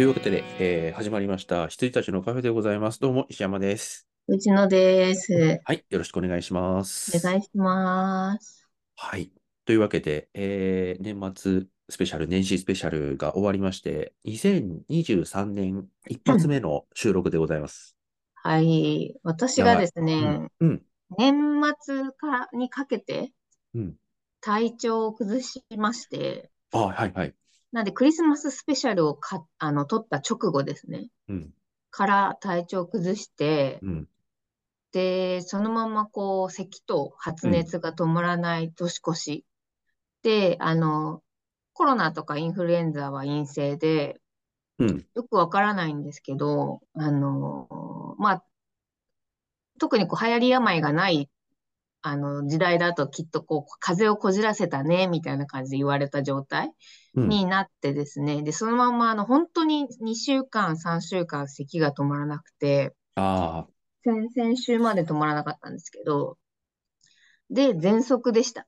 というわけで、えー始まりました。羊たちのカフェでございます。どうも、石山です。内野です。はい、よろしくお願いしまおす。願いします。はい。というわけで、えー年末スペシャル、年始スペシャルが終わりまして、2023年一発目の収録でございます。はい。私がですうねん、、うん、年末かにかけてうん。体調を崩しまして、あ、はい、はい。なんでクリスマススペシャルをか、あの、撮った直後ですね、うん、から体調を崩して、うん、で、そのままこう、咳と発熱が止まらない年越し。で、あの、コロナとかインフルエンザは陰性で、うん、よくわからないんですけど、あの、まあ、特にこう流行り病がない、あの、時代だときっとこう、風邪をこじらせたね、みたいな感じで言われた状態うん。になってですね、で、そのままあの、本当に2週間、3週間咳が止まらなくて、あ先々週まで止まらなかったんですけど、で、喘息でした。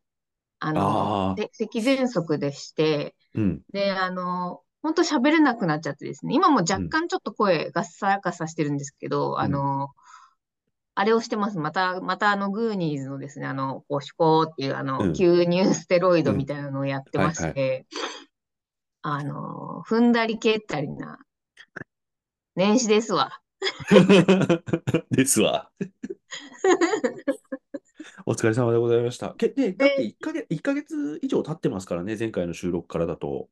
ああの、咳喘息でして、ー、うん、で、あの、本当喋れなくなっちゃってですね、今も若干ちょっと声ガッサガサしてるんですけど、あの、あれをしてます。また、またあの、グーニーズのですね、あの、こう、シュコーっていう、あうんの、吸入ステロイドみたいなのをやってまして、あの、踏んだり蹴ったりな、年始ですわ。ですわ。お疲れ様でございました。けで、だって1ヶ月、1ヶ月以上経ってますからね、前回の収録からだと。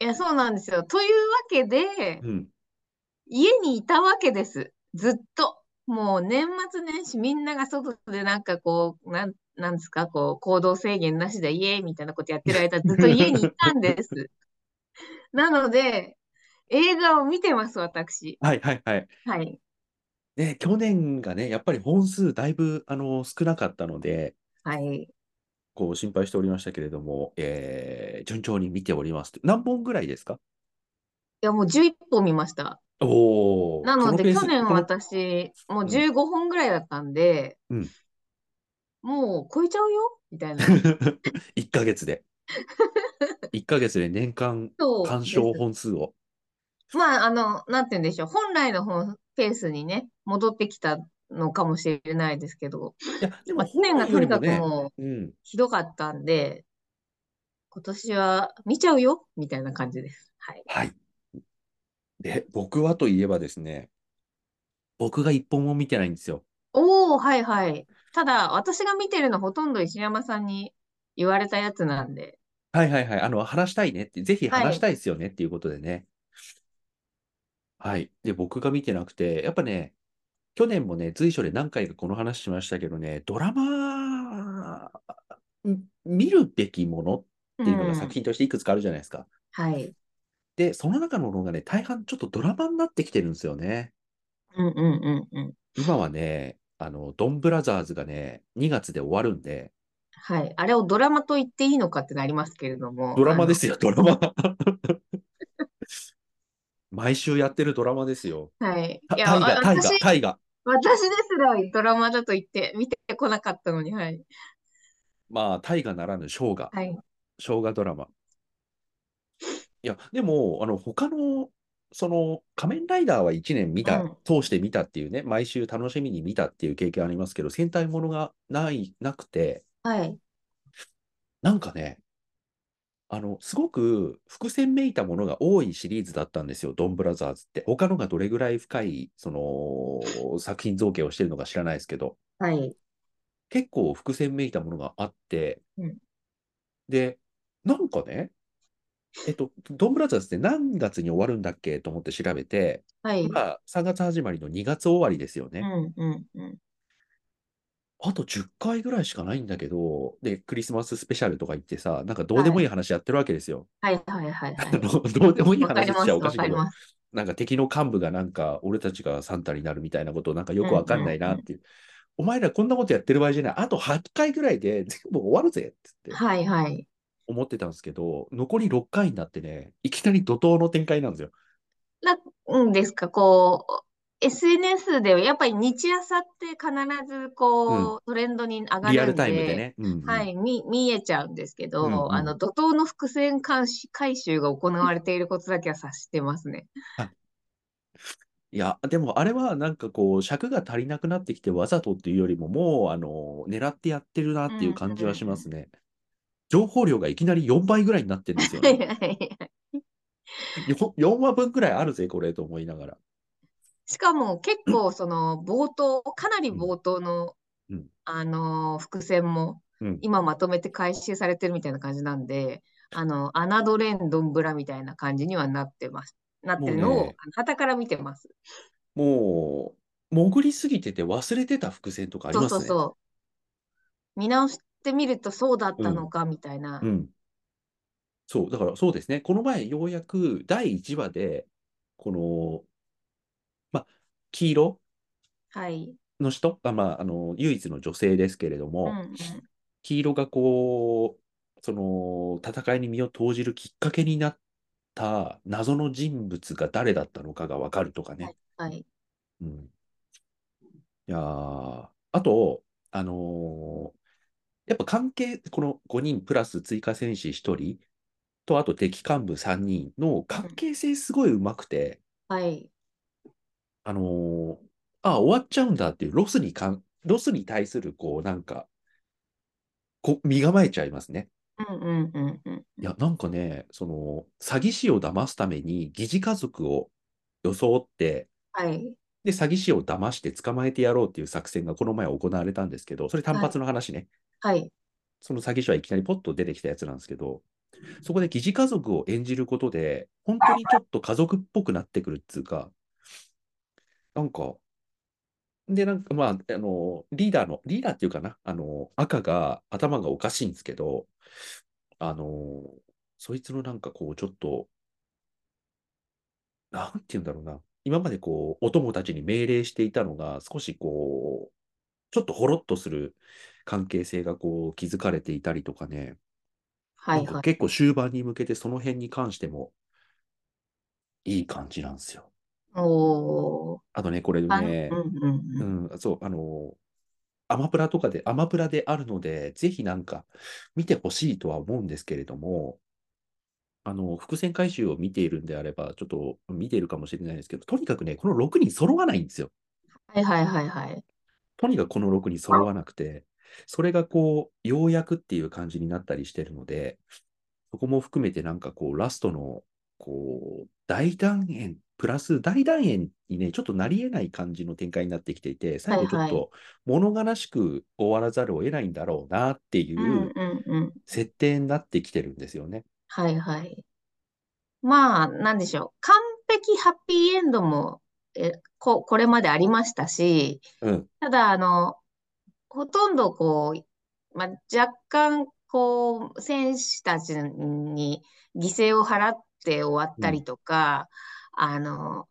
いや、そうなんですよ。というわけで、うん。家にいたわけです。ずっと。もう年末年始みんなが外でなんかこう、なん、なんですか、こう、行動制限なしでイエーイみたいなことやってる間ずっと家にいたんです。なので、映画を見てます、私。はいはいはい。はい。ね、去年がね、やっぱり本数だいぶ、あの、少なかったので、はい。こう、心配しておりましたけれども、えー順調に見ております。何本ぐらいですか？いや、もう11本見ました。おー、なので、去年この私、もううん15本ぐらいだったんで、うんもう超えちゃうよ？みたいな。1ヶ月で。1ヶ月で年間そう鑑賞本数を。まあ、あの、なんて言うんでしょう。本来の本ペースにね、戻ってきたのかもしれないですけど、いや、でまあ、も本去年がとにかくもね、もううん。ひどかったんで、今年は見ちゃうよ？みたいな感じです。はい。はい。で、僕はといえばですね、僕が一本も見てないんですよ。おー、はいはい。ただ、私が見てるのほとんど石山さんに言われたやつなんで、はいはいはい。あの、話したいねって、ぜひはい話したいですよねっていうことでね。はい。で、僕が見てなくて、やっぱね、去年もね、随所で何回かこの話しましたけどね、ドラマ、ん見るべきものっていうのうんが作品としていくつかあるじゃないですか。はい。で、その中のものがね、大半ちょっとドラマになってきてるんですよね。うんうんうんうん。今はね、あの、ドンブラザーズがね、2月で終わるんで、はい。あれをドラマと言っていいのかってなりますけれども、ドラマですよ、ドラマ。毎週やってるドラマですよ。はい。たいや、大河、大河、私、大河。私ですらドラマだと言って見てこなかったのに、はい。まあ、大河ならぬ生姜、はい。生姜ドラマ。いや、でも、あの、他の、その、仮面ライダーは1年見た、うん通して見たっていうね、毎週楽しみに見たっていう経験ありますけど、戦隊ものがない、なくて、はい。なんかね、あの、すごく伏線めいたものが多いシリーズだったんですよ、ドンブラザーズって。他のがどれぐらい深い、その、作品造形をしてるのか知らないですけど、はい。結構伏線めいたものがあって、うんで、なんかね、えっと、ドンブラザーズって何月に終わるんだっけと思って調べて、はい。今、3月始まりの2月終わりですよね。うんうんうん。あと10回ぐらいしかないんだけど、で、クリスマススペシャルとか言ってさ、なんかどうでもいい話やってるわけですよ。はいはいはいあはい。のどうでもいい話しちゃおかしいけど。なんか敵の幹部がなんか、俺たちがサンタになるみたいなことをなんかよくわかんないなっていう。お前らこんなことやってる場合じゃない。あと8回ぐらいで全部終わるぜって言ってはいはい。思ってたんですけど、残り6回になってね、いきなり怒涛の展開なんですよ。なんですか、こう、SNS でやっぱり日朝って必ずこう、トレンドに上がるんリアルタイムでで、ね。うんうんはい、見、見えちゃうんですけど、うんうんあの、怒涛の伏線回収回収が行われていることだけは察してますね。いや、でもあれはなんかこう、尺が足りなくなってきてわざとっていうよりも、もう、あの、狙ってやってるなっていううん感じはしうんますね。情報量がいきなり4倍ぐらいになってるんですよはいね。はいはいよ4話分ぐらいあるぜ、これと思いながら。しかも結構その冒頭、かなりうん冒頭の、うんあの伏線もうん。今まとめて回収されてるみたいな感じなんで、あの、侮れんどんぶらみたいな感じにはなってます。なってるのをね、傍から見てます。もう、潜りすぎてて忘れてた伏線とかありそうますね。そうそう。見直してみるとそうだったのかみたいな。うん。そう、だからそうですね。この前、ようやく第1話で、この、まあ、黄色はい。の人、あまあ、あの、唯一の女性ですけれどうんも、うん。黄色がこう、その、戦いに身を投じるきっかけになった謎の人物が誰だったのかがわかるとかね。はい。うん。いやーあと、あのーやっぱ関係、この5人プラス追加戦士1人と、あと敵幹部3人の関係性すごい上手くて、はい。あのーあ、終わっちゃうんだっていうロスにかん、ロスに対する、こう、なんか、こ身構えちゃいますね。うんうんうんうん。いや、なんかね、その、詐欺師を騙すために疑似家族を装って、はい。で、詐欺師を騙して捕まえてやろうっていう作戦がこの前行われたんですけど、それ単発の話ね。はい。その詐欺師はいきなりポッと出てきたやつなんですけど、そこで疑似家族を演じることで、本当にちょっと家族っぽくなってくるっていうか、なんか、で、なんか、まあ、あの、リーダーの、リーダーっていうかな、あの、赤が頭がおかしいんですけど、あの、そいつのなんかこう、ちょっと、なんて言うんだろうな、今までこう、お供たちに命令していたのが、少しこう、ちょっとほろっとする関係性がこう、築かれていたりとかね、はいはい。結構終盤に向けてその辺に関してもいい感じなんですよ。おー。あとね、これあねう、んうんうん。うん、そう、あの、アマプラとかで、アマプラであるので、ぜひなんか見てほしいとは思うんですけれども、あの、伏線回収を見ているんであれば、ちょっと見ているかもしれないですけど、とにかくね、この6人揃わないんですよ。はいはいはいはい。とにかくこの6人揃わなくて、それがこう、ようやくっていう感じになったりしてるので、そこも含めてなんかこう、ラストの、こう、大団円、プラス大団円にね、ちょっとなり得ない感じの展開になってきていて、最後ちょっと物悲しく終わらざるを得ないんだろうなっていう。設定になってきてるんですよね。はいはい。まあ、なんでしょう。完璧ハッピーエンドも、え、こ、これまでありましたし、うん。ただ、あの、ほとんどこう、まあ、若干、こう、選手たちに犠牲を払って終わったりとか、あの、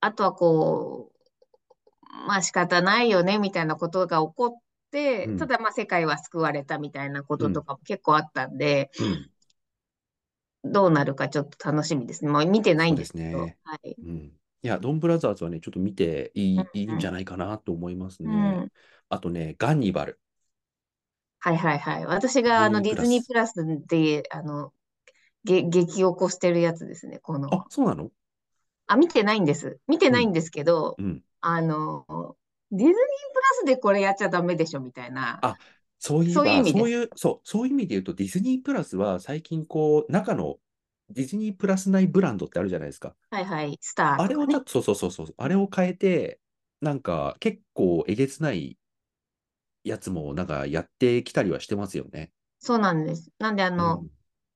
あとはこう、まあ仕方ないよね、みたいなことが起こって、うんただまあ世界は救われたみたいなこととかも結構あったんで、うん。どうなるかちょっと楽しみですね。もう見てないんですけど。ねはい。うん。いや、ドンブラザーズはね、ちょっと見ていい、うんいいんじゃないかなと思いますうね。ん。あとね、ガンニバル。はいはいはい。私があのディズニープラスで、あの、げ、激起こしてるやつですね。この、あ、そうなの？あ、見てないんです。見てないんですけど、うん。あの、ディズニープラスでこれやっちゃダメでしょみたいな。あそういえば、そういう意味ですそういう、そう、そういう意味で言うと、ディズニープラスは最近こう、中のディズニープラス内ブランドってあるじゃないですか。はいはい。スターとかねあれをちょっ。と、そうそうそうそう、あれを変えて、なんか結構えげつないやつもなんかやってきたりはしてますよね。そうなんです。なんであの、うん。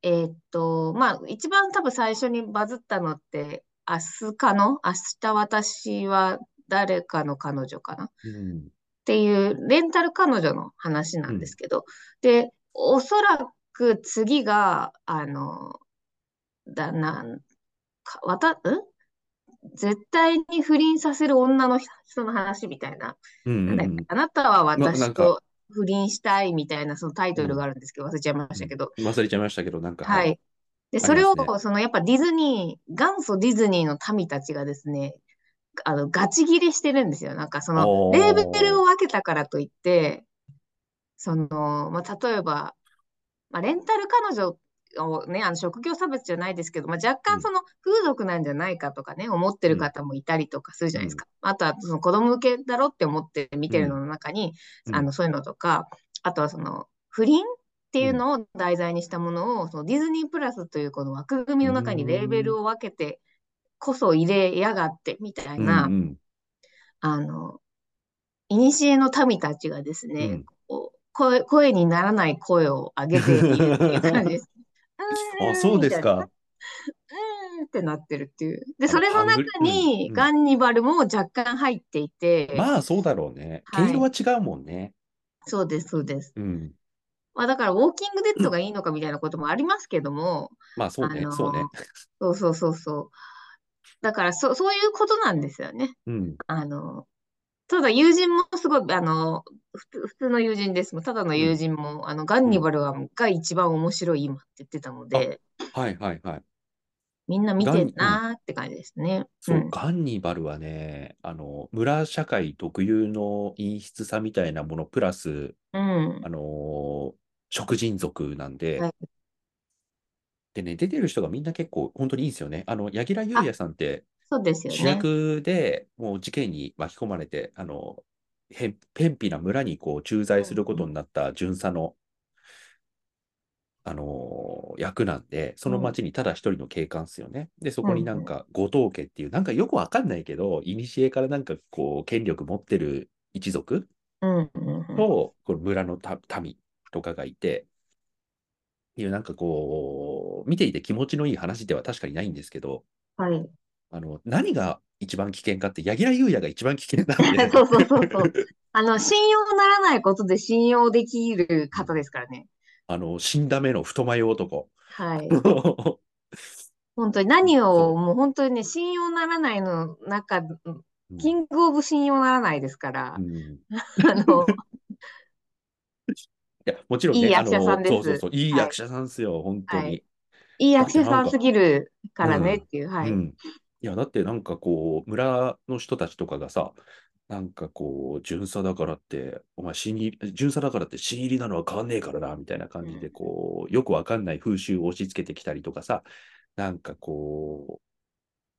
えーっと、まあ、一番多分最初にバズったのって、明日かの？明日私は誰かの彼女かな？っうん。ていうレンタル彼女の話なんですけど、で、おそらく次が、あの、だ、なん、か、わた、ん？絶対に不倫させる女の人の話みたいな。うんうんうんあなたは私と不倫したいみたいなそのタイトルがあるんですけど、忘れちゃいましたけど。忘れちゃいましたけど、なんか、ははい。い。で、あそれをそのやっぱディズニー、元祖ディズニーの民たちがですね、あの、ガチ切れしてるんですよ。なんかその、レーベルを分けたからといって、その、まあ、例えば、まあ、レンタル彼女をね、あの職業差別じゃないですけど、まあ、若うん。干その風俗なんじゃないかとかね、思ってる方もいたりとかするじゃないですか。あとはその子供向けだろって思って見てるのの中に、うん。あのそういうのとか、あとはその不倫っていうのを題材にしたものを、そのディズニープラスというこの枠組みの中にレーベルを分けてこそ入れやがってみたいな、うんうん。あの、古の民たちがですね、うん。こう声、声にならない声を上げているっていう感じです。あ、そうですか。うーんってなってるっていう。で、それの中にガンニバルも若干入っていて、まあ、そうだろうね。はい毛色は違うもんね。そうです、そうです。うん。まあだから、ウォーキングデッドがいいのかみたいなこともありますけども、まあ、そうねそうね。そうそうそうそう。だから、そ、そういうことなんですよね。うん。あの、ただ友人もすごい、あの、普通、の友人ですもん。ただの友人も、あの、ガンニバルはが一番面白い今って言ってたので、はいはいはい。みんな見てんなーって感じですね。そうう、ん。ガンニバルはね、あの、村社会特有の陰湿さみたいなもの、プラス、うん。あの、食人族なんで、はいでね、出てる人がみんな結構本当にいいんですよね。あの、柳楽優弥さんってそうですよ主ね。役でもう事件に巻き込まれて、あの、へん、偏僻な村にこう駐在することになった巡査の、あの役なんで、その町にただ一人の警官っすよね。で、そこになんか後藤家っていう、なんかよくわかんないけど、古からなんかこう、権力持ってる一族うんうんうん。と、この村のた民とかがいて、いうなんかこう、見ていて気持ちのいい話では確かにないんですけど、はい。あの、何が一番危険かって、柳楽優弥が一番危険なんで。そうそうそうそう。あの、信用ならないことで信用できる方ですからね。あの、死んだ目の太眉男。はい。う 本当に何を、もう本当にね、信用ならないの中、んキングオブ信用ならないですからう、んあの、いや、もちろんね、いい役者さんですそうそうそう、いいはい役者さんですよ、本当に。はいいい役者さんすぎるからねうんっていう、はい。うん。いや、だってなんかこう、村の人たちとかがさ、なんかこう、巡査だからって、お前、新入り、巡査だからって新入りなのは変わんねえからな、みたいな感じで、こう、よくわかんない風習を押し付けてきたりとかさ、なんかこう、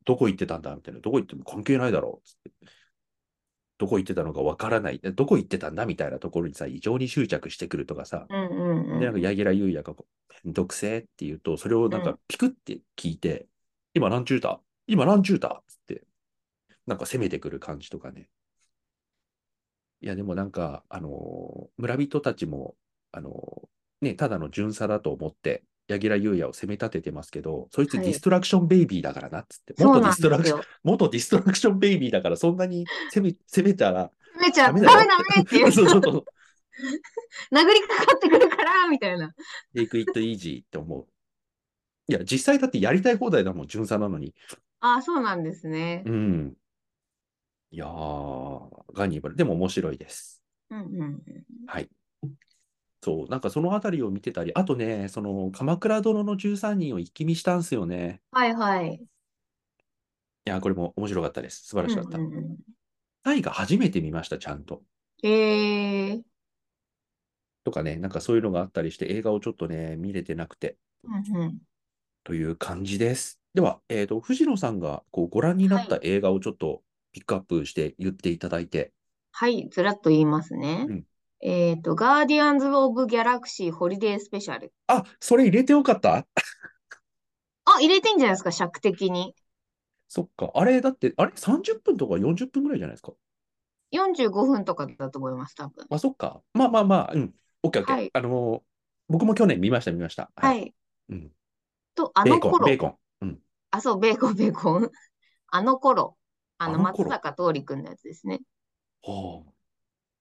どこ行ってたんだみたいな、どこ行っても関係ないだろう、つって。どこ行ってたのかわからない、どこ行ってたんだみたいなところにさ、異常に執着してくるとかさ、うんうんうで、なんか、ん。柳楽優弥がこう、めんどくせえって言うと、それをなんかうん。ピクって聞いて、今何中だ？今何中だつって、なんか攻めてくる感じとかね。いや、でもなんか、あのー村人たちも、あのーね、ただの巡査だと思って、柳楽優弥を責め立ててますけど、そいつはいディストラクションベイビーだからな、つって。そう元ディストラクション。元ディストラクションベイビーだから、そんなに攻め、攻めたらめちゃダメダメだよダメっていう、そうそうそう。殴りかかってくるから、みたいな。take it easy って思う。いや、実際だってやりたい放題だもん、巡査なのに。ああ、そうなんですね。うん。いやー、ガンニバル。でも面白いです。うんうんうん。はい。そう、なんかそのあたりを見てたり、あとね、その、鎌倉殿の13人を一気見したんすよね。はいはい。いや、これも面白かったです。素晴らしかった。うんうんうんタイが初めて見ました、ちゃんと。へえ。とかね、なんかそういうのがあったりして、映画をちょっとね、見れてなくて、うんうん。という感じです。では、えっと、藤野さんがこうご覧になった映画をちょっとピックアップして言っていただいて、はい、ずらっと言いますね。うんえっと、ガーディアンズ・オブ・ギャラクシー・ホリデー・スペシャル。あ、それ入れてよかった？あ、入れてんじゃないですか、尺的に。そっか。あれ、だって、あれ ?30 分とか40分ぐらいじゃないですか？45分とかだと思います、多分。あ、そっか。まあまあまあ、うん。オッケーオッケー。はいあのー僕も去年見ました、見ました。は。い。うん。と、あベーコン、の頃ベー、コン。うん。あ、そう、ベーコン、ベーコン。あの頃、あの、松坂桃李君のやつですね。ほう。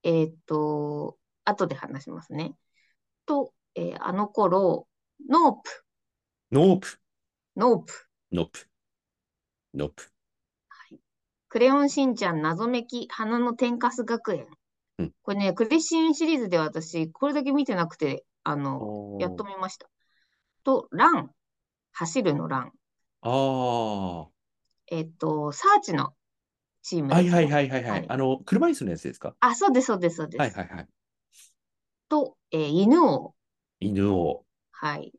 えーっと、後で話しますね。と、えーあの頃、ノープ、ノープ、ノープ、ノープ、ノープ。クレヨンしんちゃん謎めき花の天かす学園。うんこれね、クレしんシリーズで私、これだけ見てなくて、あの、おやっと見ました。と、ラン、走るのラン。あえっと、サーチのチームあ。はい。はいはいはいははいい。あの、車椅子のやつですか？あ、そうです、そうです、そうです。はいはいはい。と、えー犬王。犬を。はい。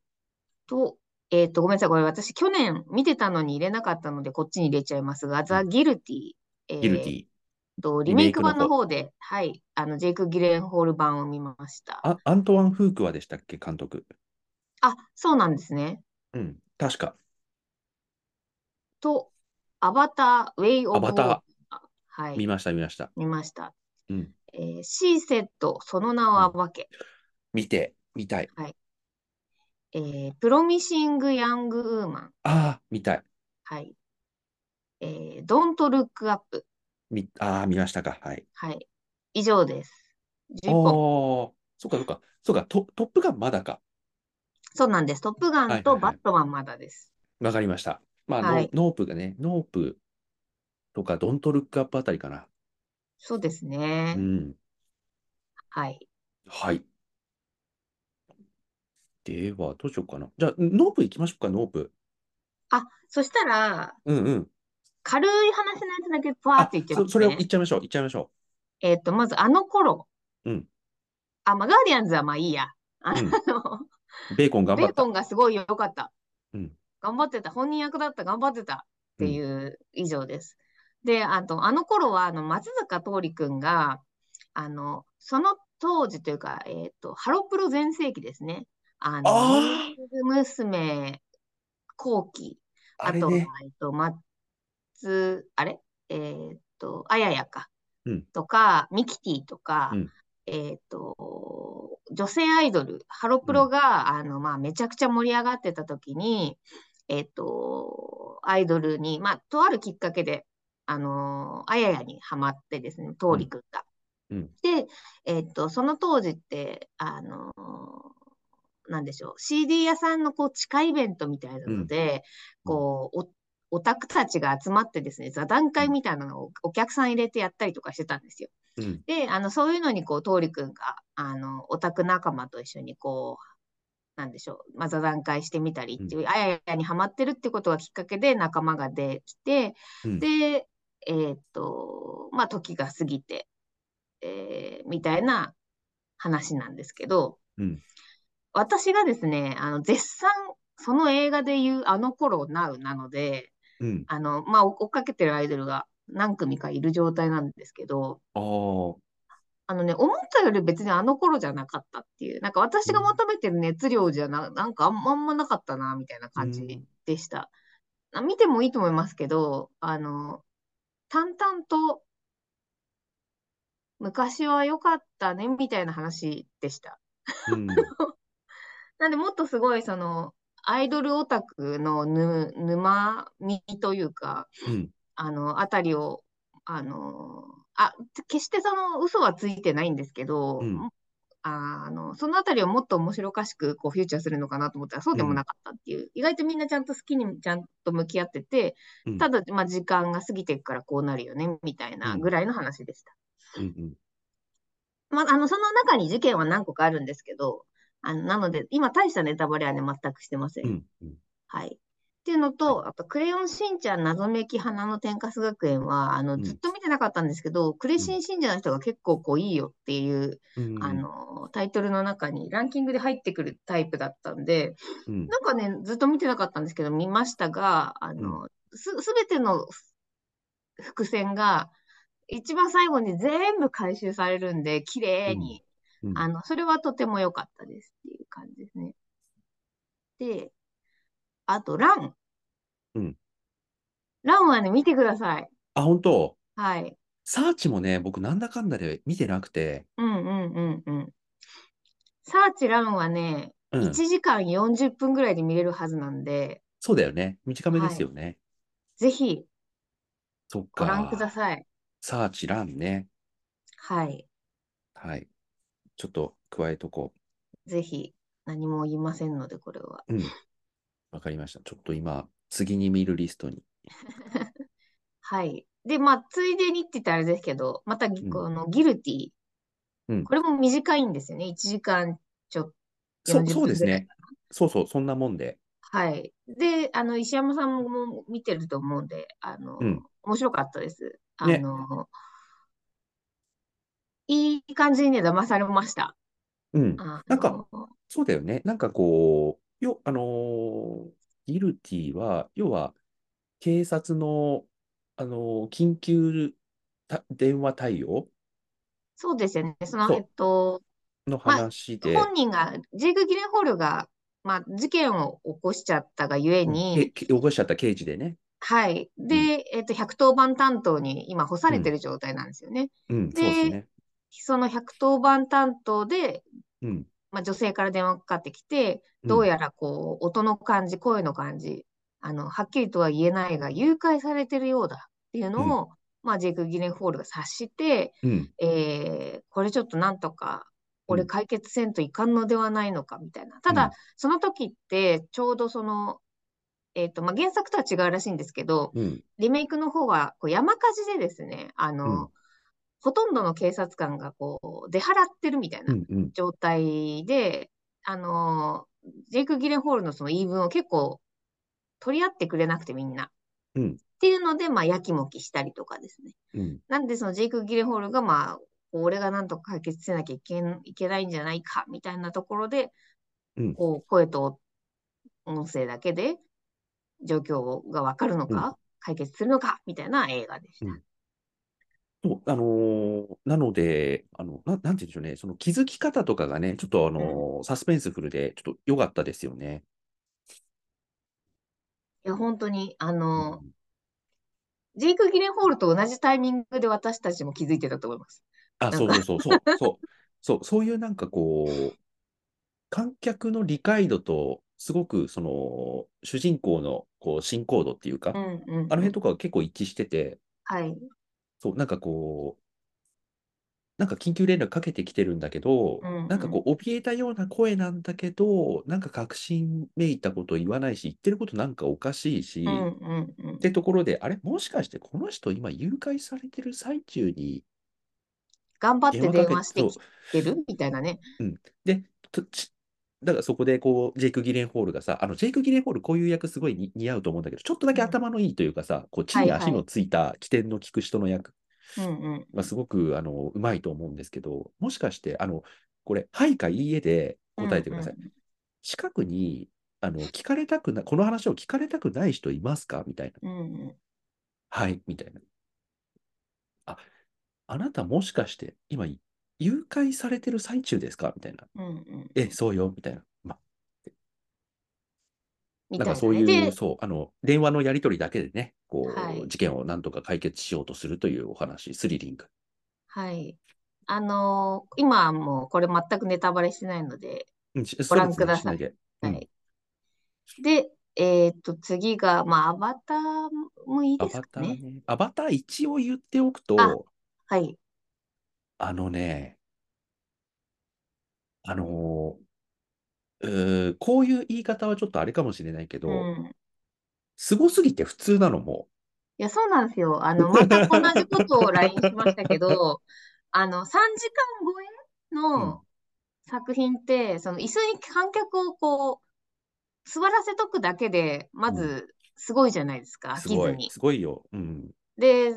と、えっと、ごめんなさい。これ私去年見てたのに入れなかったので、こっちに入れちゃいますが、ザ・ギルティ、えギルティ。と、リメイク版の方で、はい、あの、ジェイク・ギレンホール版を見ました。あ、アントワン・フークはでしたっけ、監督。あ、そうなんですね。うん、確か。と、アバター・ウェイ・オブ・アバターはい、見ました、見ました。見ました。うん。えーシーセット、その名は暴け。見て、見たい。えープロミシング・ヤング・ウーマン。ああ、見たい。はい。えー、ドント・ルック・アップ。み、ああ、見ましたか。はい。はい。以上です。11お本。ー、そうか、そうか。そうか、ト、トップガンまだか。そうなんです。トップガンとはいはいはいバットマンまだです。わかりました。まあ、はいノノープがね、ノープとか、ドントルックアップあたりかな。そうですうね。ん。はい。はい。では、どうしようかな。じゃあ、ノープ行きましょうか、ノープ。あ、そしたら、うんうん。軽い話のやつだけパーあって言っちゃいそ、ますそれをっちゃいましょう、言っちゃいましょえっと、まずあの頃。うんあ、まあ、ガーディアンズはまあいいや。あうんの、う。ベーコン頑張っーコ。ンがすごい良かった。うん。頑張ってた。本人役だった。頑張ってた。っていう以上です。で、あと、あの頃は、あの、松坂桃李くんが、あの、その当時というか、えっと、ハロプロ全盛期ですね。あの、あ娘。後期、あとね。えっと、松、あれ？えっと、あややか。うんとか、ミキティとか、うんえっと、女性アイドル、ハロプロが、あの、まあ、めちゃくちゃ盛り上がってた時に、えっと、アイドルに、まあ、とあるきっかけで、あの、あややにハマってですね、桃李くんが。うん。で、えっと、その当時って、あの、なんでしょう、CD 屋さんのこう地下イベントみたいなので、うんこう、おオタクたちが集まってですね、座談会みたいなのをお客さん入れてやったりとかしてたんですよ。うん。で、あの、そういうのに、こう、桃李くんが、あの、オタク仲間と一緒に、こう、なんでしょう、まあ、座談会してみたりっていう、あややにハマってるってことがきっかけで仲間ができて、うんで、えーっと、まあ、時が過ぎて、えーみたいな話なんですけど、うん。私がですね、あの、絶賛、その映画で言うあの頃なうなので、うん。あの、まあ、追っかけてるアイドルが何組かいる状態なんですけど、あのね、思ったより別にあの頃じゃなかったっていう、なんか私が求めてる熱量じゃな、なんかあんまなかったな、みたいな感じでした。あ見てもいいと思いますけど、あの、淡々と、昔は良かったね、みたいな話でした。うん。なんで、もっとすごい、その、アイドルオタクのぬ沼みというか、うん。あの、あたりを、あの、あ、決してその嘘はついてないんですけど、うんあの、そのあたりをもっと面白おかしくこうフューチャーするのかなと思ったらそうでもなかったっていう、意外とみんなちゃんと好きにちゃんと向き合ってて、うんただ、まあ、時間が過ぎていくからこうなるよね、みたいなぐらいの話でした。うん。うん。まあ、あの、その中に事件は何個かあるんですけど、あの、なので、今大したネタバレはね、全くしてません。うん。うん。はい。っていうのと、あと、クレヨンしんちゃん謎めき花の天かす学園は、あの、うんずっと見てなかったんですけど、クレシン信者の人が結構こういいよっていう、うん。あの、タイトルの中にランキングで入ってくるタイプだったんで、うん。なんかね、ずっと見てなかったんですけど、見ましたが、あの、す、すべての伏線が、一番最後に全部回収されるんで、綺麗に、うん。あの、それはとても良かったですっていう感じですね。で、あと、ラン。うん。ランはね、見てください。あ、本当？はい。サーチもね、僕なんだかんだで見てなくて、うんうんうんうん。サーチランはね、うん1。時間40分ぐらいで見れるはずなんで、そうだよね。短めですよね。ぜひそっご覧くだか。さい。サーチランね。はい。はい。ちょっと加えとこぜひ何も言いませんので、これは。う。うん。わかりました。ちょっと今、次に見るリストに。はい。で、まあ、ついでにって言ったらあれですけど、また、んこのギルティ。うんこれも短いんですよね。1時間ちょっと。そ、40そうですね。そうそう、そんなもんで。はい。で、あの、石山さんも見てると思うんで、あの、うん面白かったです。あねの、いい感じにね、騙されました。うん。あなんかのそうだよね。なんかこう、よ、あのーギルティは、要は、警察の、あのー緊急た電話対応？そうですよね。その、えっそと、うのまあ、話で、本人が、ジェイク・ギレンホールが、まあ、事件を起こしちゃったがゆえに、け起こしちゃった刑事でね。はい。うん、で、えっと、110番担当に今干さうん、れてる状態なんですよね。うん、そうですで、ね。その110番担当で、うん、まあ、女性から電話がかかってきて、うん、どうやらこう、音の感じ、声の感じ、あの、はっきりとは言えないが、誘拐されてるようだっていううん、のを、まあ、ジェイク・ギレンホールが察して、うん、えーこれちょっとなんとか、うん、俺解決せんといかんのではないのかみたいな。ただ、うん、その時って、ちょうどその、えっと、まあ、原作とは違うらしいんですけど、うん、リメイクの方は、こう山火事でですね、あうん、の、ほとんどの警察官がこう出払ってるみたいうなんうん、状態で、あの、ジェイク・ギレンホールのその言い分を結構取り合ってくれなくてみんな。っうん、ていうので、まあ、やきもきしたりとかですね。うん、なんで、そのジェイク・ギレンホールが、まあ、俺がなんとか解決せなきゃいけん、いけないんじゃないか、みたいなところで、うん、こう、声と音声だけで状況がわかるのうん、か、解決するのか、みたいな映画でした。うん。そう、あのーなので、あの、な、なんて言うんでしょうね、その気づき方とかがね、ちょっとあうん。のーサスペンスフルで、ちょっと良かったですよね。いや、本当に、あうの、ん。ジェイク・ギレンホールと同じタイミングで私たちも気づいてたと思います。あ、なんかそうそうそう、そう、そう、そう、そういうなんかこう、観客の理解度と、すごくその、主人公のこう進行度っていうか、うんうんあのうん。辺とかが結構一致してて、はい。そう、なんかこう、なんか緊急連絡かけてきてるんだけど、うんなんかこう、怯えたような声なんだけど、なんか確信めいたこと言わないし、言ってることなんかおかしいし、うんうんうん。ってところで、あれ、もしかしてこの人今誘拐されてる最中に頑張って電電話かけ、そ話してきてる？みたいなね。う、うん。で、とちだからそこでこう、ジェイク・ギレンホールがさ、あの、ジェイク・ギレンホールこういう役すごいに似合うと思うんだけど、ちょっとだけうん。頭のいいというかさ、こう、地はいはい。に足のついた起点の利く人の役うんうんがすごく、あの、うまいと思うんですけど、もしかして、あの、これ、はいかいいえでうん答えてください。うん近くに、あの、聞かれたくな、この話を聞かれたくない人いますか？みたいな。うんうん。はい、みたいな。あ、あなたもしかして今誘拐されてる最中ですか？みたいな。うんうんえ、そうよ、みたいな。まなんかそうたいう、で、そう、あの、電話のやり取りだけでね、はい。こう、事件をなんとか解決しようとするというお話、スリリング。はい。あのー今はもうこれ全くネタバレしてないので、うん、しご覧ください。で。うん。はい。で、えっと、次が、まあ、アバターもいいアですかね。バターね。アバター一応言っておくあ、と、はい。あのね、あのうーこういう言い方はちょっとあれかもしれないけうど、ん。すごすぎて普通なのもいや、そうなんですよ。あの、全く同じことを LINE しましたけど、あの、3時間超えう。うん。の作品って、その、椅子に観客をこう、座らせとくだけで、まうん。ず、すごいじゃないですか、飽すごい。すごいよ。うん。で、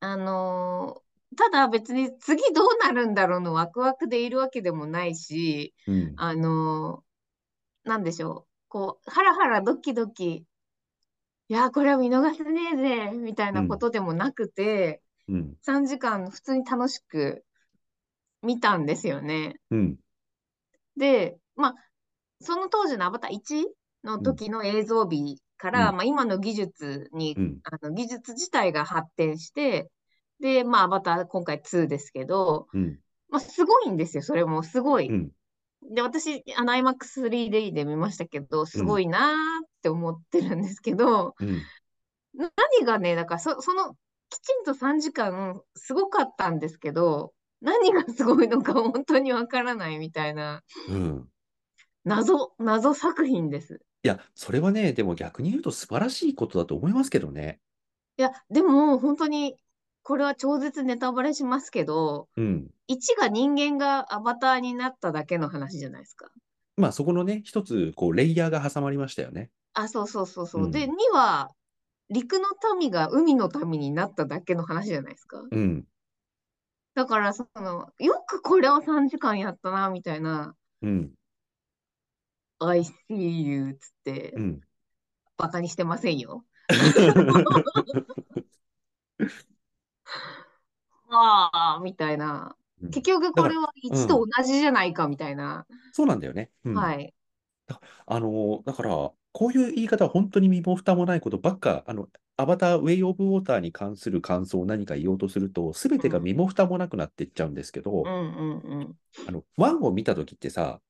あのーただ別に次どうなるんだろうのワクワクでいるわけでもないし、うん。あのーなんでしょう、こう、ハラハラドキドキ、いやー、これは見逃せねえぜ、みたいうなこん。とでもなくて、うん。3時間普通に楽しく見たんですよね。うん。で、まあ、その当時のアバター1のうん。時の映像美かうら、ん。まあ、今の技術に、うん。あの技術自体が発展して、で、まあ、アバター今回2ですけど、うん。まあ、すごいんですよ、それもすごい。うん。で、私、あの IMAX3D で見ましたけど、うん。すごいなーって思ってるんですけど、うん。な何がね、だからそ、その、きちんと3時間すごかったんですけど、何がすごいのか本当にわからないみたいな、うん。謎、謎作品です。いや、それはね、でも逆に言うと素晴らしいことだと思いますけどね。いや、でも本当に、これは超絶ネタバレしますけど、うん。1が人間がアバターになっただけの話じゃないですか。まあそこのね、一つ、こう、レイヤーが挟まりましたよね。あ、そうそうそううそう。で、2ん。は陸の民が海の民になっただけの話じゃないですか。うん。だから、その、よくこれを3時間やったな、みたいな。うん。I see you つってう、ん。バカにしてませんよ。ああ、みたいな。うん結局これは1と同じじゃないかみたいな。そうなんだよね。うん。はい。あの、だから、こういう言い方は本当に身も蓋もないことばっか、あの、アバター、ウェイ・オブ・ウォーターに関する感想を何か言おうとすると、すべてが身も蓋もなくなっていっちゃうんですけど、うんうんうん。あの、ワンを見たときってさ、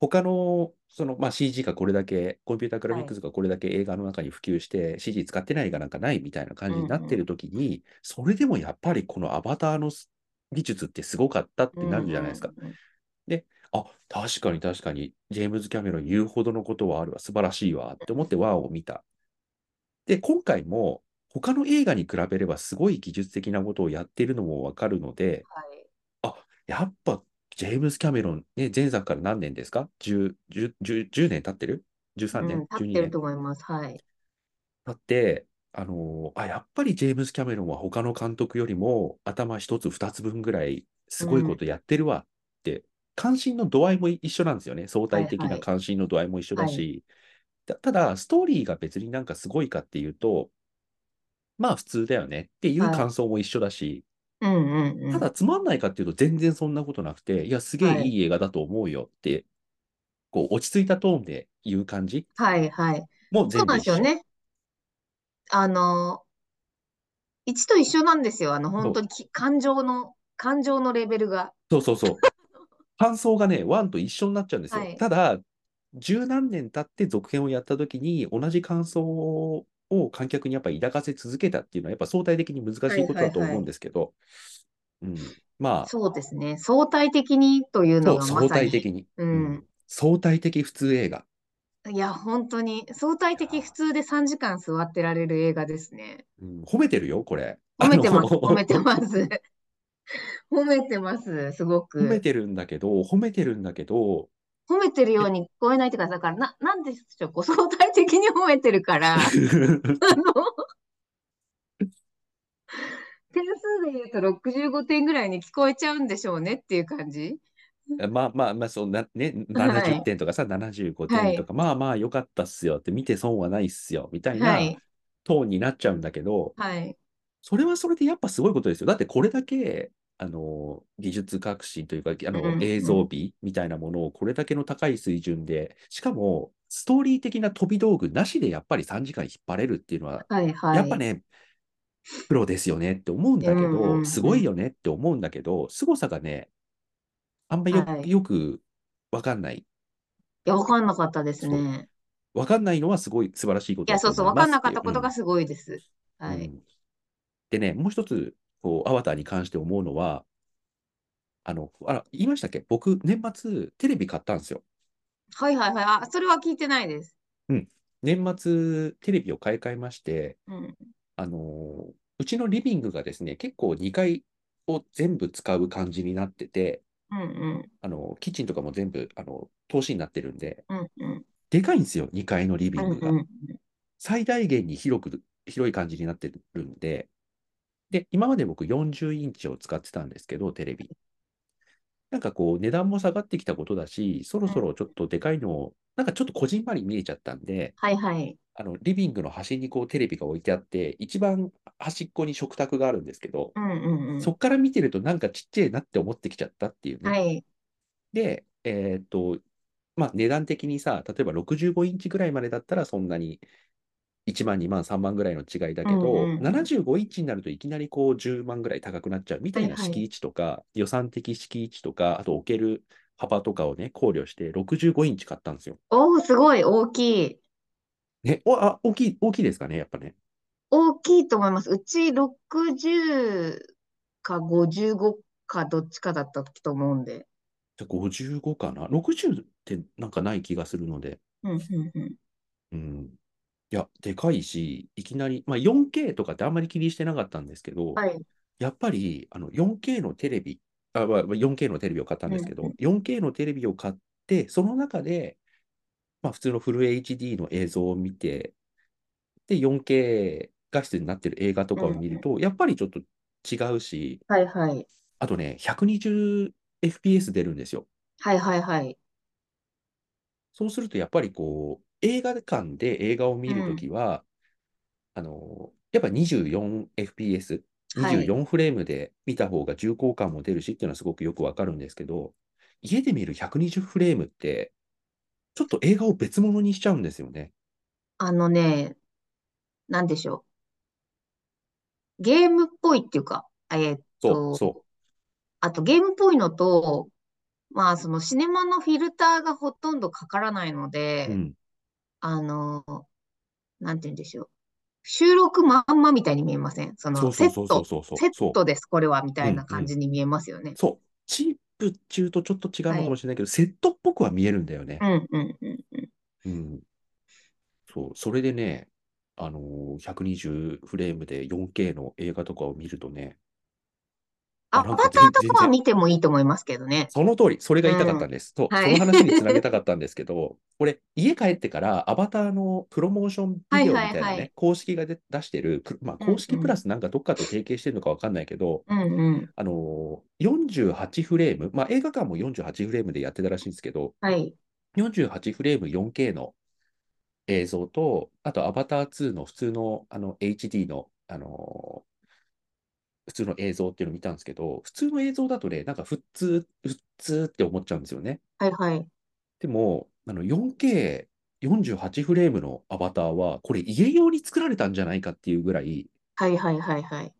他の、その、まあ、CG がこれだけ、コンピューターグラフィックスがこれだけ映画の中に普及して、CG 使ってない映画なんかないみたいな感じになってるときに、それでもやっぱりこのアバターの技術ってすごかったってなるじゃないですか。うんうんうんあ、確かに確かに、ジェームズ・キャメロン言うほどのことはあるわ、素晴らしいわって思ってワンを見た。で、今回も他の映画に比べればすごい技術的なことをやっているのもわかるので、はい。あ、やっぱジェームズ・キャメロン、ね、前作から何年ですか？10, 10, 10, 10年経ってる ?13 年、うん、立12ってる年と思います。はい。経って、あのーあ、やっぱりジェームズ・キャメロンは他の監督よりも頭一つ二つ分ぐらいすごいことやってるわって、関心の度合いも一緒なんですよね。相対的はい。はない関心の度合いも一緒だし、たただ、ストーリーが別になんかすごいかっていうと、まあ普通だよねっていうはい。感想も一緒だし、うんうんうん。ただつまんないかっていうと全然そんなことなくて、いや、すげえはいいい映画だと思うよって、こう落ち着いたトーンで言う感じはいはい。そうも全部一緒。なんですよね。あの、1と一緒なんですよ。あの、本当にき感情の、感情のレベルが。そうそうそう。感想がね、ワンと一緒になっちゃうんですよ。はいただ、十何年経って続編をやったときに、同じ感想を観客にやっぱり抱かせ続けたっていうのは、やっぱ相対的に難しいことだと思うんですけど、うん、まあ、そうですね。相対的にというのがま相さに。対的に、ううんん相対的普通映画。いや、本当に、相対的普通で3時間座ってられる映画ですね。うん、褒めてるよ、これ。褒めてます、褒めてます。褒めてます、すごく。褒めてるんだけど、褒めてるんだけど、褒めてるように聞こえないってか、だから、な、なんでしょう、こう相対的に褒めてるから、あの、点数で言うと65点ぐらいに聞こえちゃうんでしょうねっていう感じ。まあまあまあ、そうな、ね、はい70点とかさ、75点とか、まあまあ良かったっすよって、見て損はないっすよ、みたいは。ないトーンになっちゃうんだけど、はい。それはそれでやっぱすごいことですよ。だってこれだけ、あの、技術革新というか、あの、映像美みたいなものをこれだけの高い水準で、しかも、ストーリー的な飛び道具なしでやっぱり3時間引っ張れるっていうのは、はいはい。やっぱね、プロですよねって思うんだけうんうんうど、んすごいよねって思うんだけど、凄さがね、あんまよはいよくわかんない。いや、わかんなかったですね。わかんないのはすごい素晴らしいこといや、そうそう、わ思いますかんなかったことがすごいです。はい。うんうんでね、もう一つ、こう、アバターに関して思うのは、あの、あら、言いましたっけ？僕、年末、テレビ買ったんですよ。はいはいはい。あ、それは聞いてないです。年末、テレビを買い替えまして、うん。あの、うちのリビングがですね、結構2階を全部使う感じになってて、うんうん。あの、キッチンとかも全部、あの、通しになってるんで、うんうん。でかいんですよ、2階のリビングが。うんうん。最大限に広く、広い感じになってるんで、で、今まで僕40インチを使ってたんですけど、テレビ。なんかこう、値段も下がってきたことだし、そろそろちょっとでかいのを、なんかちょっとこじんまり見えちゃったんで、はいはい。あの、リビングの端にこうテレビが置いてあって、一番端っこに食卓があるんですけど、うんうんうん。そっから見てるとなんかちっちゃいなって思ってきちゃったっていうね。はい。で、えーっと、まあ値段的にさ、例えば65インチぐらいまでだったらそんなに1万、2万、3万ぐらいの違いだけど、うんうんうん75インチになるといきなりこう10万ぐらい高くなっちゃうみたいなはいはい敷地とか、予算的敷地とか、あと置ける幅とかをね、考慮して65インチ買ったんですよ。おー、すごい大きい。ね、おあ、大きい、大きいですかね、やっぱね。大きいと思います。うち60か55かどっちかだったと思うんで。じゃあ55かな ?60 ってなんかない気がするので。うんうんうん。うん。いや、でかいし、いきなり、まあ 4K とかってあんまり気にしてなかったんですけど、はい。やっぱりあの 4K のテレビ、あ、まあ、4K のテレビを買ったんですけど、うん 4K のテレビを買って、その中で、まあ、普通のフル HD の映像を見て、で、4K 画質になってる映画とかを見ると、やっぱりちょっと違うし、はいはい。あとね、120fps 出るんですよ。はいはいはい。そうするとやっぱりこう、映画館で映画を見るときは、あの、やっぱ 24fps、はい。24フレームで見た方が重厚感も出るしっていうのはすごくよくわかるんですけど、家で見る120フレームって、ちょっと映画を別物にしちゃうんですよね。あのね、なんでしょう。ゲームっぽいっていうか、えーっそう、と、そあとゲームっぽいのと、まあそのシネマのフィルターがほとんどかからないのう。うで、ん。あの、なんて言うんでしょう。収録まんまみたいに見えません？そのセッそうそうそうそうト、そうそう。セッそうトです、これは、みたいなうんうん。感じに見えますよね。そう。チープっていうとちょっと違うのはい。かもしれないけど、セットっぽくは見えるんだよね。うん、うん、うん、うん。うん。そう。それでね、あのー120フレームで 4K の映画とかを見るとね、あ、アバターとかは見てもいいと思いますけどね。その通り、それがう言いたかったん。んです。そう、はい。その話につなげたかったんですけど、これ、家帰ってからアバターのプロモーションはい、ビデオはい、はい。みたいなね、公式がで出してる、プまあ。公式プラスなんかどっかと提携してるのかわかんないけど、うん、うん。あのー48フレーム、まあ、映画館も48フレームでやってたらしいんですけど、はい。48フレーム 4K の映像と、あとアバター2の普通の、あの HD の、あのー普通の映像っていうのを見たんですけど、普通の映像だとね、なんか普通、普通って思っちゃうんですよね。はい、はい。でも、あの 4K48 フレームのアバターは、これ家用に作られたんじゃないかっていうぐらい、はい、はい、はい、はい。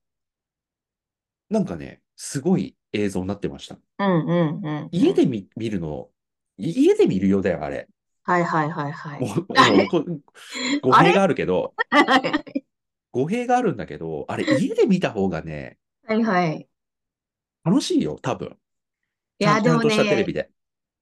なんかね、すごい映像になってました。うん、うん、うん、うん。家で見、見るの、い家で見るようだよ、あれ。はい、はい、はい、はい。もう、あれもうこ語あれ弊があるけど、はい、はい。語弊があるんだけど、あれ、家で見た方がね、はい、はい。楽しいよ、多分。いや、ちゃん、ちでもゃんとしたテレね、ビで。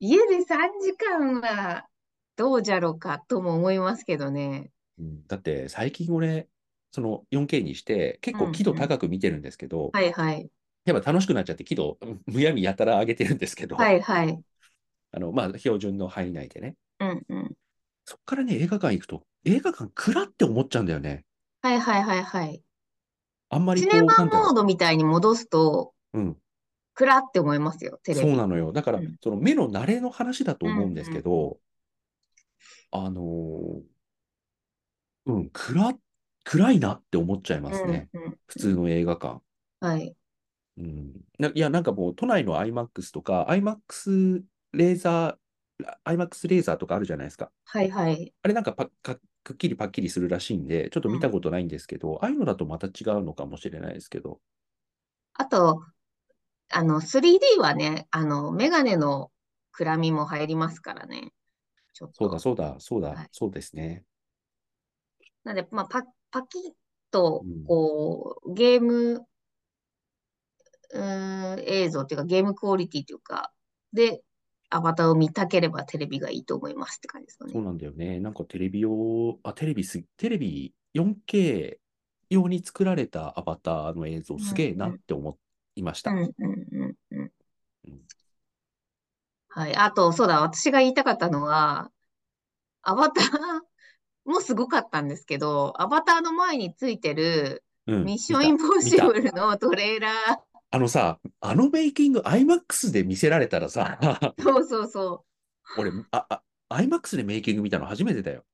家で3時間はどうじゃろうかとも思いますけどね。うん、だって、最近俺、その 4K にして、結構輝度。高く見てるんですけど、はいはい。やっぱ楽しくなっちゃって、輝度、うんむやみやたら上げてるんですけはど、いはい。あの、まあ、標準の範囲内でね。うんうん。そっからね、映画館行くと、映画館暗って思っちゃうんだよね。はいはいはいはい。あんまりシネこう、なんだろマモードみたいに戻すと、う。うん。暗って思いますよ、テレビ。そうなのよ。だから、うん。その目の慣れの話だとう思うんんですうん。けど、あのーうん、暗、暗いなって思っちゃいますうんね。うん普通の映画館。はい。うん。ないや、なんかもう、都内の IMAX とか、IMAX レーザー、IMAX レーザーとかあるじゃないですか。はいはい。あれなんかパかくっきりパッキリするらしいんで、ちょっとうん。見たことないんですけど、ああいうのだとまた違うのかもしれないですけど。あと、あの、3D はね、あの、メガネの暗みも入りますからね。ちょっそうだ、と。そうだ、そうだ、はい。そうですね。なんで、まあ、パ、パキッと、うん。こう、ゲーム、うーん、映像っていうか、ゲームクオリティというか、で、アバターを見たければテレビがいいと思いますって感じですかね。そうなんだよね。なんかテレビ用、あ、テレビす、テレビ 4K 用に作られたアバターの映像うんすげえなっうん。て思いました。うんうんうんうん。うん。はい。あと、そうだ、私が言いたかったのは、アバターもすごかったんですけど、アバターの前についてるうん、ミッションインポッ。シブルのトレーラー、あのさ、あのメイキング IMAX で見せられたらさ、そうそうそう。俺、あ、あ、IMAX でメイキング見たの初めてだよ。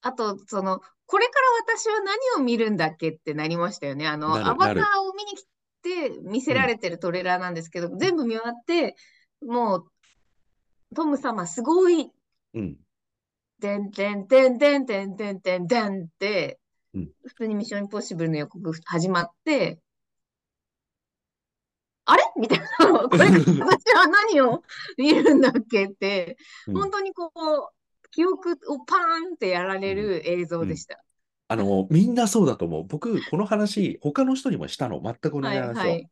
あと、その、これから私は何を見るんだっけってなりましたよね。あの、アバタ。ーを見に来て見せうん、られてるトレーラーなんですけど、全部見終わって、もう、トム様すごい、うん、でんてんてんてんてんてんてんてんって、うん。普通にミッションインポッシブルの予告始まって、あれ？みたいな、これ 私は何を見るんだっけ？って、うん、本当にこう、記憶をパーンってやられうん、る映うん。像でした。あの、みんなそうだと思う。僕、この話、他の人にもしたの。全く同はいじ話を。はい。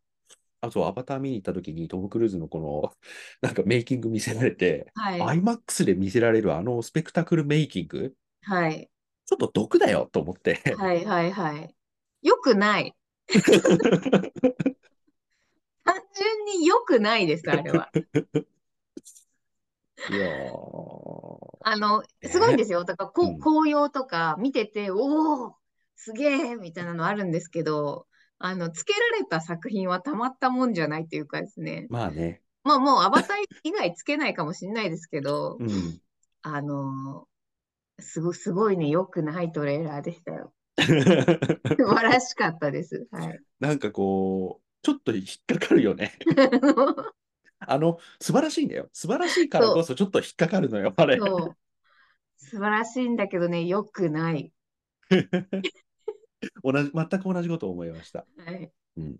あと、アバター見に行った時にトム・クルーズのこの、なんかメイキング見せられて、はい。IMAX で見せられるあのスペクタクルメイキング、はい。ちょっと毒だよと思って。はいはいはい。よくない。単純によくないです、あれは。いやー、あの、すごいんね。ですよ。だから、うこ、ん、紅葉とか見てて、おお、すげえみたいなのあるんですけど、あの、つけられた作品はたまったもんじゃないっていうかですね。まあね。まあもうアバター以外つけないかもしれないですけど、うん。あのーすご、すごいね、良くないトレーラーでしたよ。素晴らしかったです。はい。なんかこう、ちょっと引っかかるよね。あの、素晴らしいんだよ。素晴らしいからこそちょっと引っかかるのよ、あれ。そう。素晴らしいんだけどね、良くない。同じ、全く同じことを思いました。はい。うん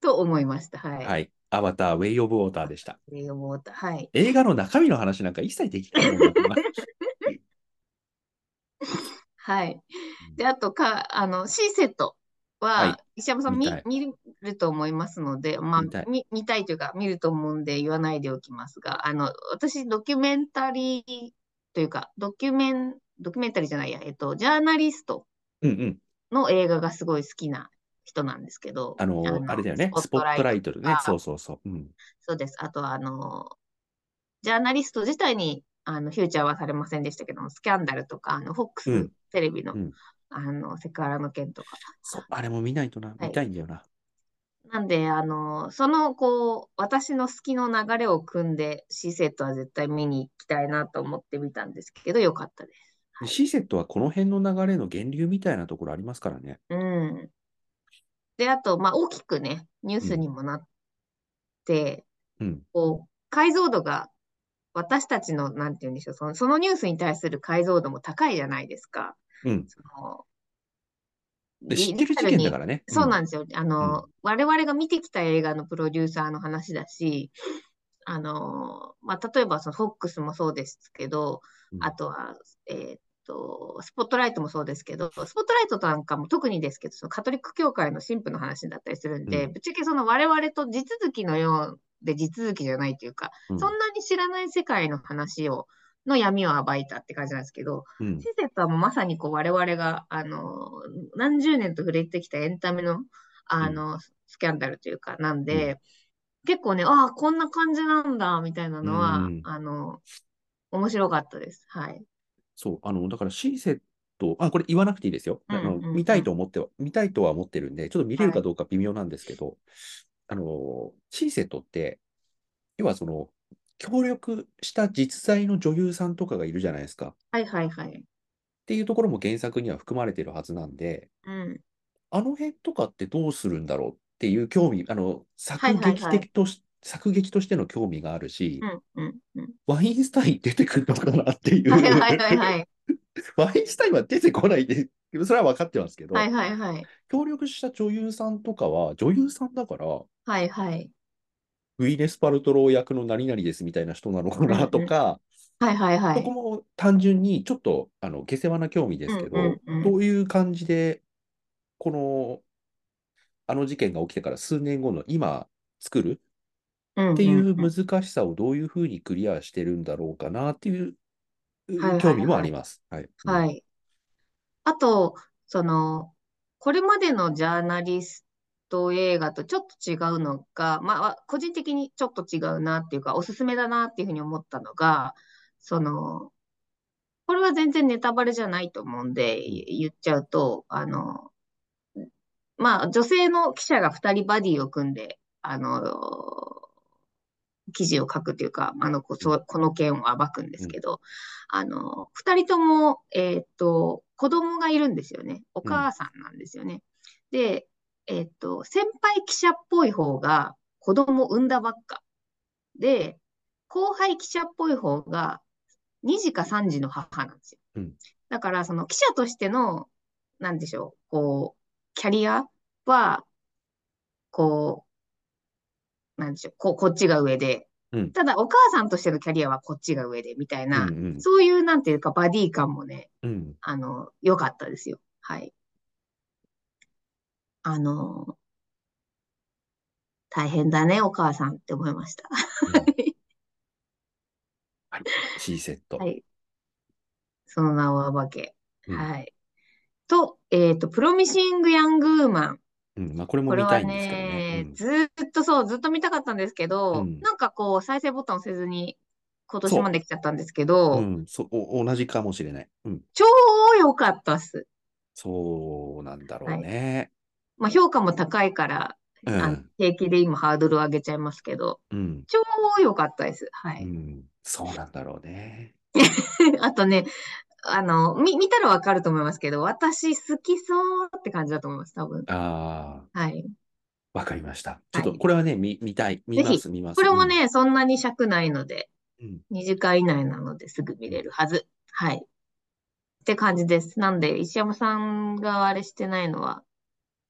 と思いました。はい。はい。アバター、ウェイ・オブ・ウォーターでした。ウェイオブウォーターはい。映画の中身の話なんか一切できない はい。で、あとか、あの、C セットは石山さん見見ると思いますので、まあ、見たい見、見たいというか、見ると思うんで言わないでおきますが、あの、私、ドキュメンタリーというか、ドキュメン、ドキュメンタリーじゃないや、えっと、ジャーナリストうんうん。の映画がすごい好きな人なんですけど、あの、あれだよね。スポットライトルね。あそうそうそう。うん。そうです。あとは、あの、ジャーナリスト自体に、あの、フューチャーはされませんでしたけども、スキャンダルとか、あの、フォックテレビの、うんあの、セクハラの件とか。そう、あれも見ないとな。見たいんだよな。なんで、あの、その、こう、私の好きの流れを組んで、C セットは絶対見に行きたいなと思ってみたんですけど、よかったです。はい C セットはこの辺の流れの源流みたいなところありますからね。うん。で、あと、まあ、大きくね、ニュースにもなって、うん。こう、解像度が、私たちの、なんて言うんでしょう、その、そのニュースに対する解像度も高いじゃないですか。うん。そので知ってる事件だからね。そうなんんですよ。あの、う我々が見てきた映画のプロデューサーの話だし、あの、まあ、例えばその FOX もそうですけど、うんあとは、えーっと、スポットライトもそうですけど、スポットライトなんかも特にですけど、そのカトリック教会の神父の話だったりするんで、うんぶっちゃけその我々と地続きのようで地続きじゃないというか、うんそんなに知らない世界の話を、の闇を暴いたって感じなんですけど、うん施設はもうまさにこう我々が、あの、何十年と触れてきたエンタメの、あの、スキャンダルというか、なんで、結構ね、ああ、こんな感じなんだ、みたいなのは、うんあの、面白かったです。はい。そう、あの、だから C セット、あ、これ言わなくていいですよ。あのうんうんうん見たいと思っては、見たいとは思ってるんで、ちょっと見れるかどうか微妙なんですけど、あの、C セットって、要はその、協力した実在の女優さんとかがいるじゃないですか。っはいはいはい。ていうところも原作には含まれてるはずなんで、うん。あの辺とかってどうするんだろうっていう興味、あの、作劇的とし、作劇としての興味があるし、うんうんうん。ワインスタイン出てくるのかなっていう。はいはいはいはい。ワインスタインは出てこないで、それは分かってますけど、はいはいはい。協力した女優さんとかは、女優さんだから、はいはい。ウィネス・パルトロー役の何々ですみたいな人なのかなとか、はいはいはそこい。も単純にちょっと、あの、下世話な興味ですけど、うんうんうんどういう感じで、この、あの事件が起きてから数年後の今作るっっていう難しさをどういうふうにクリアしてるんだろうかなっていうはいはいはい興味もあります。はい。はい。あと、その、これまでのジャーナリスト映画とちょっと違うのが、まあ、個人的にちょっと違うなっていうか、おすすめだなっていうふうに思ったのが、その、これは全然ネタバレじゃないと思うんで、言っちゃうと、あの、まあ、女性の記者が2人バディを組んで、あの、記事を書くというか、あの、こそこの件を暴くんですけど、あの、二人とも、えーっと、子供がいるんですよね。お母さんなんですよね。で、えーっと、先輩記者っぽい方が子供を産んだばっか。で、後輩記者っぽい方が2児か3児の母なんですよ。うんだから、その記者としての、なんでしょう、こう、キャリアは、こう、なんでしょう、こ、こっちが上で、うんただお母さんとしてのキャリアはこっちが上で、みたいな、うんうんそういう、なんていうか、バディ感もね、うんあの、良かったですよ。はい。あの、大変だね、お母さんって思いました。はい。C セット。はい。その名を暴け。うんはい。と、えっと、プロミシング・ヤング・ウーマン。うんまあ、これも見たいんですけどね。ね、ずーっとそう、ずっと見たかったんですけど、うんなんかこう、再生ボタンをせずに、今年まで来ちゃったんですけど、うん、うんそお同じかもしれない。うん。超良かったっす。そうなんだろうね。まあ、評価も高いから、うん平気で今ハードルを上げちゃいますけど、うん。超良かったです。はい。うん。そうなんだろうね。あとね、あの、み、見たらわかると思いますけど、私好きそうって感じだと思います、多分。ああ、はい。わかりました。ちょっと、はいこれはね、見、見たい。見ぜひます、見ます。これもね、そんなに尺ないので、うん、2時間以内なのですぐ見れるはず。はい。って感じです。なんで、石山さんがあれしてないのは、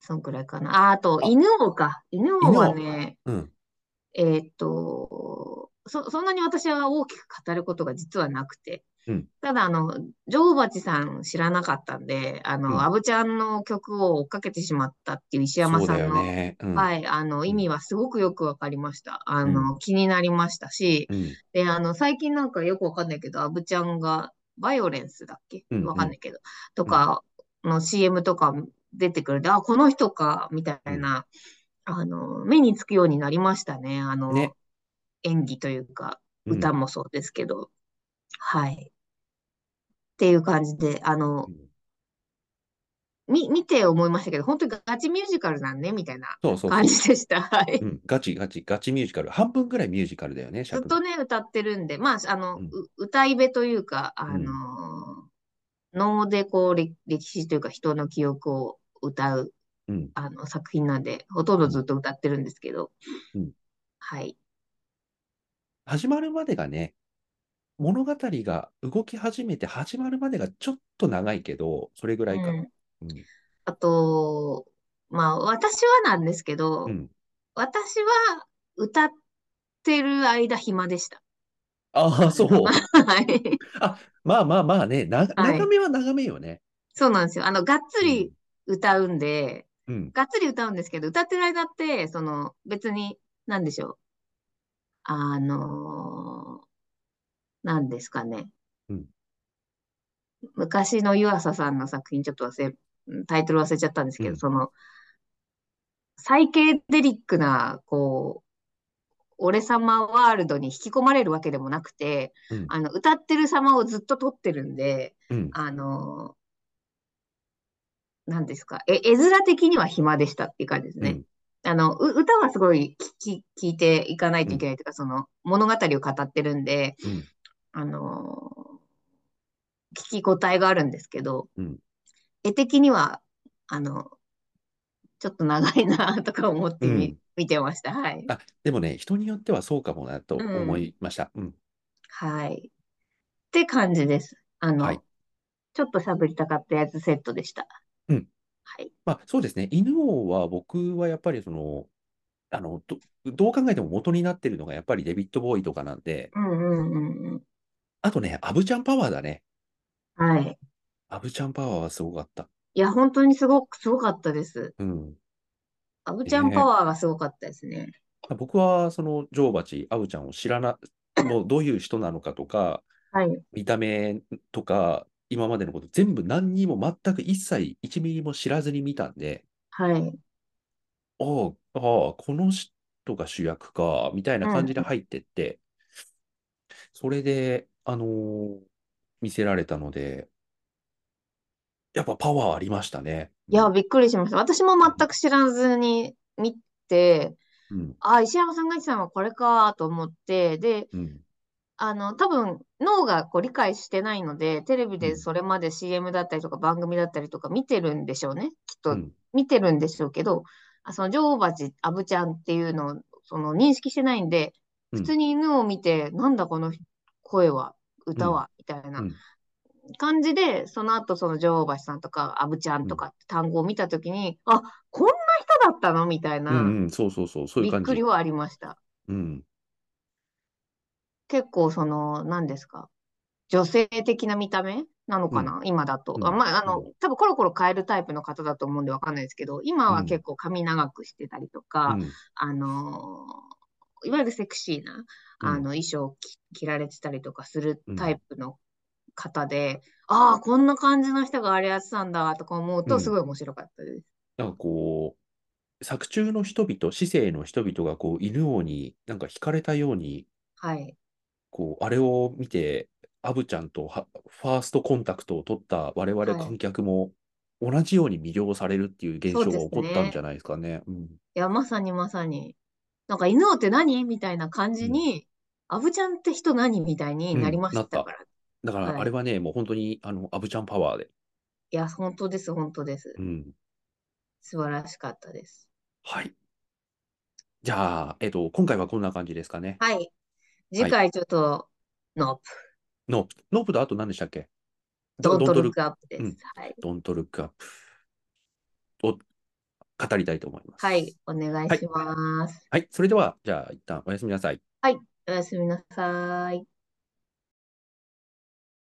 そんくらいかな。あ、あと、あ。犬王か。犬王はね、うん、うん、えーっと、そ、そんなに私は大きく語ることが実はなくて、うん。ただ、あの、女王蜂さん知らなかったんで、あうん。の、アブちゃんの曲を追っかけてしまったっていう石山さんの、ね。うん、はい、あの、意味はすごくよくわかりました。あの、気になりましたし、うん、で、あの、最近なんかよくわかんないけど、アブちゃんが、バイオレンスだっけ？うんうん。わかんないけど、とかの CM とか出てくるんで、あ、この人か、みたいな、あの、目につくようになりましたね。あの、ね演技というか、うん歌もそうですけど、はい。っていう感じで、あのう、んみ、見て思いましたけど、本当にガチミュージカルなんね、みたいな感じでした。はい。うん、ガチガチ、ガチミュージカル。半分ぐらいミュージカルだよね、尺ずっとね、歌ってるんで、まあ、あの、うんう歌い部というか、あうんのー能でこう、歴歴史というか人の記憶を歌う、うん、あの、作品なんで、ほとんどずっと歌ってるんですけど、うんはい。始まるまでがね、物語が動き始めて始まるまでがちょっと長いけど、それぐらいか。うんうん。あと、まあ、私はなんですけど、うん。私は歌ってる間暇でした。ああ、そう。はい。あ、まあまあまあね、な、はい長めは長めよね。そうなんですよ。あの、がっつり歌うんで、うん。がっつり歌うんですけど、歌ってる間って、その、別に、なんでしょう。あのーなんですかね。うん昔の湯浅さんの作品、ちょっと忘れ、タイトル忘れちゃったんですけど、うんその、サイケデリックな、こう、俺様ワールドに引き込まれるわけでもなくて、うん。あの、歌ってる様をずっと撮ってるんで、うん。あのー、なんですか、え、絵面的には暇でしたっていう感じですね。あの、う歌はすごい聞き、聞いていかないといけないというか、その物語を語ってるんで、うん。あのー聞き応えがあるんですけど、うん絵的には、あの、ちょっと長いなとか思ってみ、うん見てました。はい。あ、でもね、人によってはそうかもなと思いました。うん。はい。って感じです。あの、はいちょっと喋りたかったやつセットでした。うん。はい。まあそうですね。犬王は僕はやっぱりその、あの、ど、どう考えても元になってるのがやっぱりデビッド・ボーイとかなんで、うんうんうんうん。あとね、アブちゃんパワーだね。はい。アブちゃんパワーはすごかった。いや、本当にすごく、すごかったです。うん。アブちゃんパワーがすごかったですね。僕はその女王蜂、アブちゃんを知らな、もうどういう人なのかとか、はい。見た目とか、今までのこと全部何にも全く一切1ミリも知らずに見たんで、はい。ああ、ああ、この人が主役か、みたいな感じで入ってって、それで、あのー見せられたので、やっぱパワーありましたね。いや、びっくりしました。私も全く知らずに見て、うん、あ、石山さんが言ってたのはこれかと思って、で、うん、あの、多分脳がこう理解してないので、テレビうん。でそれまで CM だったりとか番組だったりとか見てるんでしょうね。きっとうん、見てるんでしょうけど、あその女王蜂、アブちゃんっていうのをその認識してないんで、うん。普通に犬を見て、なんだこの声は、歌は、みたいなうん。感じで、その後その女王蜂さんとか、アブちゃんとかって単語を見たときに、あ、こんな人だったの？みたいな、うん、うん、そうそうそう、そういうびっ感じ。くりはありました。うん、結構その、何ですか、女性的な見た目なのかな、今だと。うん。あまあ、あのうん、多分コロコロ変えるタイプの方だと思うんでわかんないですけど、今はうん。結構髪長くしてたりとうか、ん、あのーいわゆるセクシーな、あの、衣装を着着られてたりとかするタイプの方で、ああ、こんな感じの人があれやってたんだとか思うと、うん。すごい面白かったです。なんかこう、作中の人々、市政の人々がこう、犬王になんか惹かれたように、はい。こう、あれを見て、アブちゃんとはファーストコンタクトを取った我々はい観客も同じように魅了されるっていう現象が起こったんじゃないですかね。うんいや、まさにまさに。なんか犬王って何みたいな感じにアヴちゃんって人何みたいになりましたから。だから、はいあれはね、もう本当に、あの、アヴちゃんパワーで。いや、本当です、本当ですう。ん。素晴らしかったです。はい。じゃあ、えっと、今回はこんな感じですかね。はい。次回ちょっと、ノープ、ノノープとあと何でしたっけ？ドントルッルクアップでうんす。はい。ドントルックアップを語りたいと思います。はい、お願いします。はい。それでは、じゃあ、一旦おやすみなさい。おやすみなさい。